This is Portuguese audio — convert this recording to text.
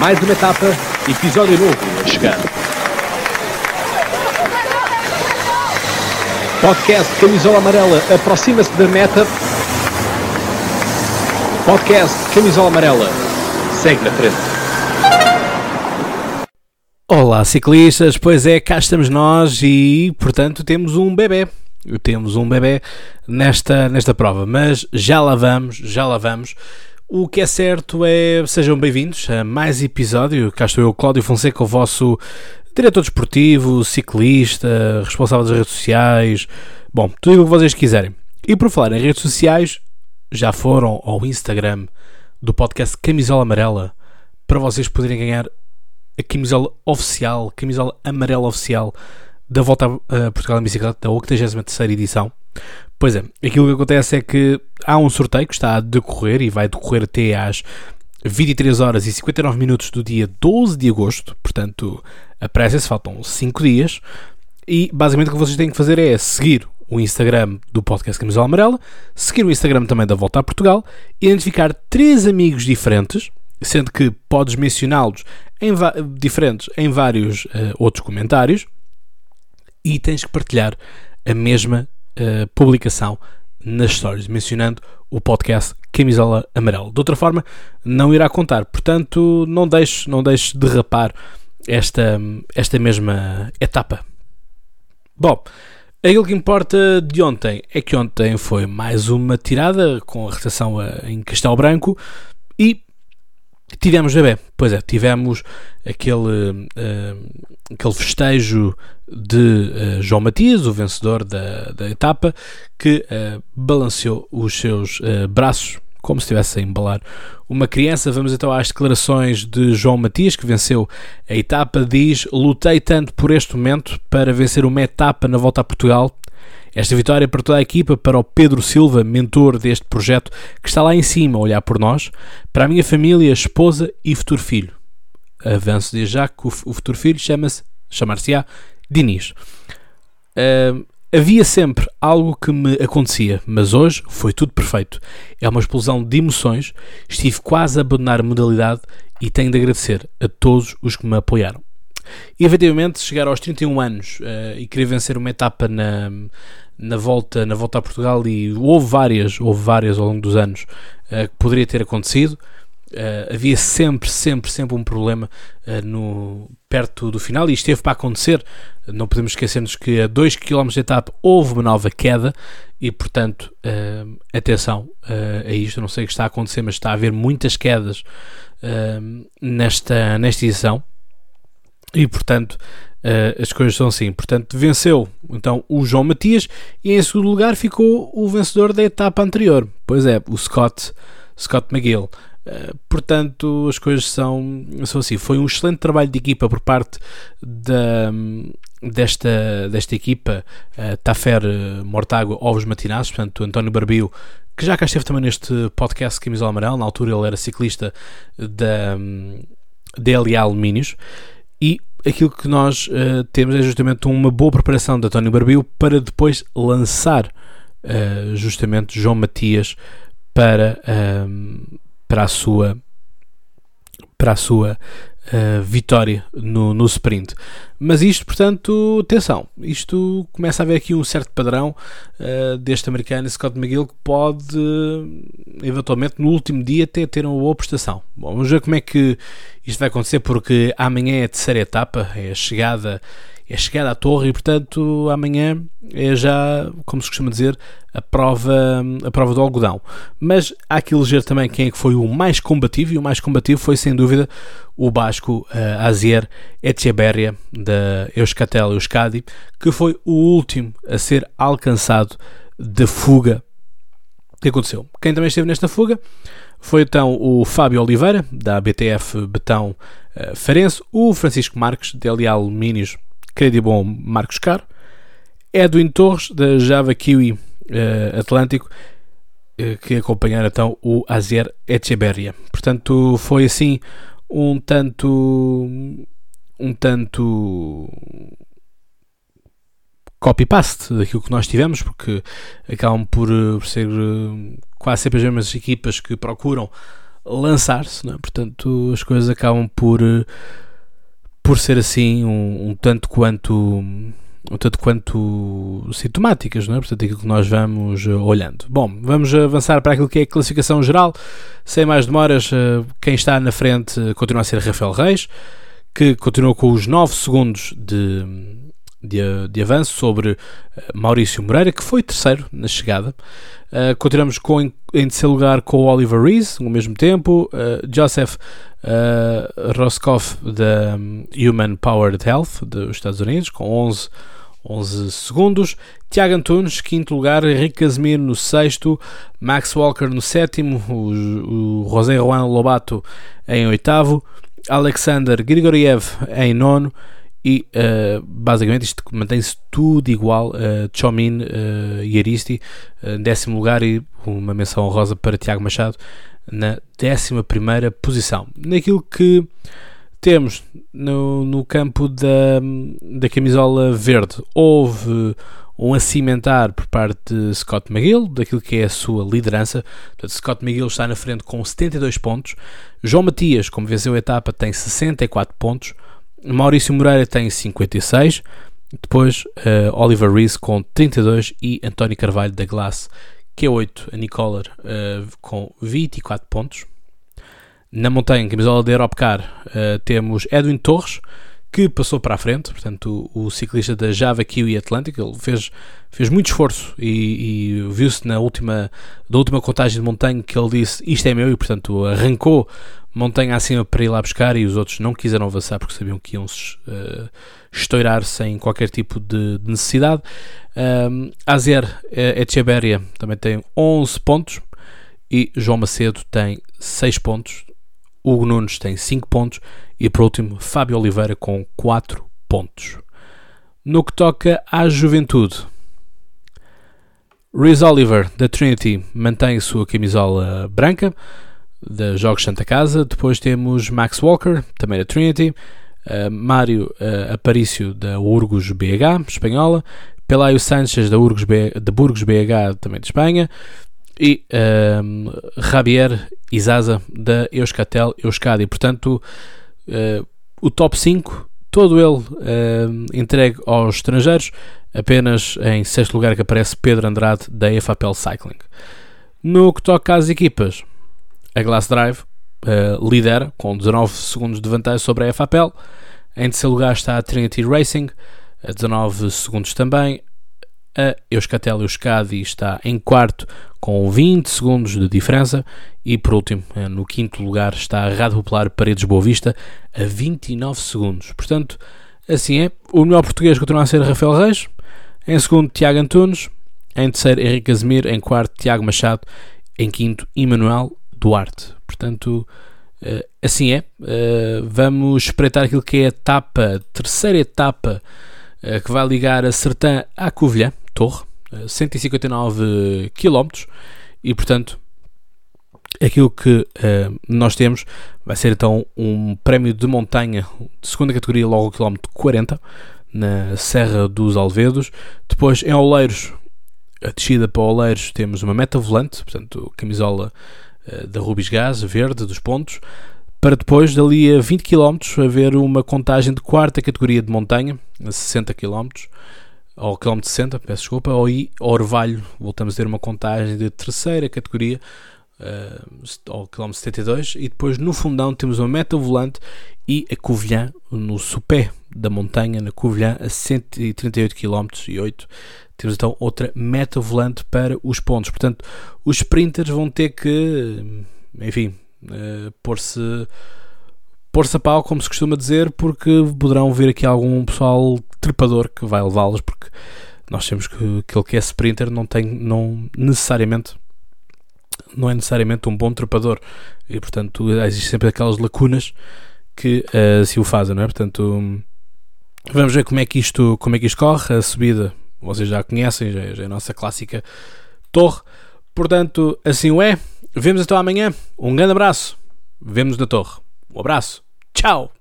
Mais uma etapa, episódio novo a chegar. Podcast Camisola Amarela aproxima-se da meta. Podcast Camisola Amarela segue na frente. Olá ciclistas, pois é, cá estamos nós e portanto temos um bebê. Temos um bebê nesta, nesta prova, mas já lá vamos, já lá vamos. O que é certo é, sejam bem-vindos a mais episódio. Cá estou eu, Cláudio Fonseca, o vosso diretor desportivo, ciclista, responsável das redes sociais, bom, tudo o que vocês quiserem. E por falar em redes sociais, já foram ao Instagram do podcast Camisola Amarela para vocês poderem ganhar a camisola oficial, camisola amarela oficial da Volta a Portugal em Bicicleta, da 83 edição. Pois é, aquilo que acontece é que há um sorteio que está a decorrer e vai decorrer até às 23 horas e 59 minutos do dia 12 de agosto, portanto, apressem-se, faltam 5 dias. E basicamente o que vocês têm que fazer é seguir o Instagram do podcast Camisola Amarela, seguir o Instagram também da Volta a Portugal, identificar três amigos diferentes, sendo que podes mencioná-los em diferentes em vários uh, outros comentários e tens que partilhar a mesma uh, publicação nas stories, mencionando o podcast Camisola Amarela. De outra forma, não irá contar. Portanto, não deixes, não deixes derrapar esta, esta mesma etapa. Bom, aquilo que importa de ontem é que ontem foi mais uma tirada com a rotação em Castelo Branco e tivemos bebê. Pois é, tivemos aquele, uh, aquele festejo de uh, João Matias, o vencedor da, da etapa, que uh, balanceou os seus uh, braços como se estivesse a embalar uma criança. Vamos então às declarações de João Matias, que venceu a etapa. Diz: Lutei tanto por este momento para vencer uma etapa na volta a Portugal. Esta vitória para toda a equipa, para o Pedro Silva, mentor deste projeto, que está lá em cima a olhar por nós, para a minha família, esposa e futuro filho. Avanço desde já que o futuro filho chama-se, chamar-se-á Diniz. Uh, havia sempre algo que me acontecia, mas hoje foi tudo perfeito. É uma explosão de emoções. Estive quase a abandonar a modalidade e tenho de agradecer a todos os que me apoiaram. E efetivamente, chegar aos 31 anos uh, e querer vencer uma etapa na, na, volta, na volta a Portugal, e houve várias, houve várias ao longo dos anos uh, que poderia ter acontecido. Uh, havia sempre, sempre, sempre um problema uh, no, perto do final e esteve para acontecer. Não podemos esquecer-nos que a 2 km de etapa houve uma nova queda e, portanto, uh, atenção a isto. Não sei o que está a acontecer, mas está a haver muitas quedas nesta, nesta edição e, portanto, as coisas são assim. Portanto, venceu então o João Matias e, em segundo lugar, ficou o vencedor da etapa anterior. Pois é, o Scott, Scott McGill. Eh, portanto, as coisas são, são assim. Foi um excelente trabalho de equipa por parte da, desta, desta equipa, uh, Tafer Mortágua Ovos Matinazes, portanto, António Barbio, que já cá esteve também neste podcast Camisola Amarelo, na altura ele era ciclista da DLA Alumínios, e aquilo que nós uh, temos é justamente uma boa preparação de António Barbio para depois lançar uh, justamente João Matias para, para a sua para a sua uh, vitória no, no sprint. Mas isto, portanto, atenção, isto começa a haver aqui um certo padrão uh, deste americano Scott McGill que pode, uh, eventualmente, no último dia até ter uma boa prestação. Bom, vamos ver como é que isto vai acontecer, porque amanhã é a terceira etapa, é a chegada é chegar à torre e, portanto, amanhã é já, como se costuma dizer, a prova, a prova do algodão. Mas há que eleger também quem é que foi o mais combativo, e o mais combativo foi, sem dúvida, o basco uh, Azier Echeberria, da Euskatel Euskadi, que foi o último a ser alcançado da fuga. O que aconteceu? Quem também esteve nesta fuga foi então o Fábio Oliveira, da BTF Betão uh, Farense, o Francisco Marques, da LA Alumínios bom Marcos Caro, Edwin Torres, da Java Kiwi uh, Atlântico, uh, que acompanharam então o Azer Echeberria. Portanto, foi assim um tanto. um tanto. copy-paste daquilo que nós tivemos, porque acabam por, por ser quase sempre as mesmas equipas que procuram lançar-se, é? portanto as coisas acabam por, por ser assim um, um tanto quanto um tanto quanto sintomáticas, não é? portanto aquilo que nós vamos olhando. Bom, vamos avançar para aquilo que é a classificação geral, sem mais demoras, quem está na frente continua a ser Rafael Reis, que continua com os 9 segundos de, de, de, avanço sobre Maurício Moreira, que foi terceiro na chegada. Uh, continuamos com, em, em terceiro lugar com o Oliver Rees, ao mesmo tempo. Uh, Joseph uh, Roscoff, da um, Human Powered Health dos Estados Unidos, com 11, 11 segundos. Tiago Antunes, quinto lugar. Henrique Casemiro no sexto. Max Walker no sétimo. O, o José Juan Lobato em oitavo. Alexander Grigoriev em nono e uh, basicamente isto mantém-se tudo igual. Uh, Chomin uh, e Aristi uh, décimo lugar e uma menção honrosa para Tiago Machado na décima primeira posição. Naquilo que temos no, no campo da, da camisola verde, houve um acimentar por parte de Scott McGill, daquilo que é a sua liderança. Portanto, Scott McGill está na frente com 72 pontos. João Matias, como venceu a etapa, tem 64 pontos. Maurício Moreira tem 56. Depois uh, Oliver Rees com 32 e António Carvalho da Glass Q8, a Nicola uh, com 24 pontos. Na montanha, camisola da Europcar, uh, temos Edwin Torres que passou para a frente, portanto, o, o ciclista da Java Kiwi Atlântico, ele fez, fez muito esforço e, e viu-se na última, da última contagem de montanha que ele disse isto é meu e, portanto, arrancou montanha acima para ir lá buscar e os outros não quiseram avançar porque sabiam que iam se uh, estourar sem qualquer tipo de, de necessidade. Um, Azer Echeberria também tem 11 pontos e João Macedo tem 6 pontos. Hugo Nunes tem 5 pontos e por último, Fábio Oliveira com 4 pontos. No que toca à juventude, Rhys Oliver, da Trinity, mantém a sua camisola branca, da Jogos Santa Casa. Depois temos Max Walker, também da Trinity. Uh, Mário uh, Aparício, da Urgos BH, espanhola. Pelaio Sanchez, da, Urgos B, da Burgos BH, também de Espanha. E uh, Javier Izaza, da Euskatel Euskadi. Portanto, uh, o top 5, todo ele uh, entregue aos estrangeiros, apenas em sexto lugar que aparece Pedro Andrade da EFAPEL Cycling. No que toca às equipas, a Glass Drive uh, lidera com 19 segundos de vantagem sobre a EFAPEL. Em terceiro lugar está a Trinity Racing, a 19 segundos também. A Euskatel Euskadi está em quarto com 20 segundos de diferença e por último, eh, no quinto lugar está a Rádio Popular Paredes Boa Vista a 29 segundos. Portanto, assim é. O melhor português continua a ser Rafael Reis, em segundo Tiago Antunes, em terceiro Henrique Casimiro, em quarto Tiago Machado, em quinto Emanuel Duarte. Portanto, eh, assim é. Eh, vamos espreitar aquilo que é a etapa, a terceira etapa que vai ligar a Sertã à Covilhã, Torre, 159 km e portanto aquilo que uh, nós temos vai ser então um prémio de montanha de segunda categoria logo ao quilómetro 40 na Serra dos Alvedos. Depois em Oleiros a descida para Oleiros temos uma meta volante portanto camisola uh, da Rubis Gás verde dos pontos para depois dali a 20 km haver uma contagem de quarta categoria de montanha a 60 km ao quilómetro 60, peço desculpa, ao Orvalho, voltamos a ter uma contagem de terceira categoria, uh, ao quilómetro 72, e depois no fundão temos uma meta volante e a Covilhã, no sopé da montanha, na Covilhã, a 138 km e 8 temos então outra meta volante para os pontos. Portanto, os sprinters vão ter que, enfim, uh, pôr-se pôr-se a pau, como se costuma dizer, porque poderão ver aqui algum pessoal trepador que vai levá-los, porque nós temos que aquele que é sprinter não tem não necessariamente não é necessariamente um bom trepador e portanto existem sempre aquelas lacunas que uh, se o fazem, não é? Portanto, vamos ver como é que isto, como é que isto corre, a subida, vocês já conhecem, já, já é a nossa clássica torre. Portanto, assim o é. Vemos então amanhã. Um grande abraço. Vemos na torre. Um abraço. Tchau.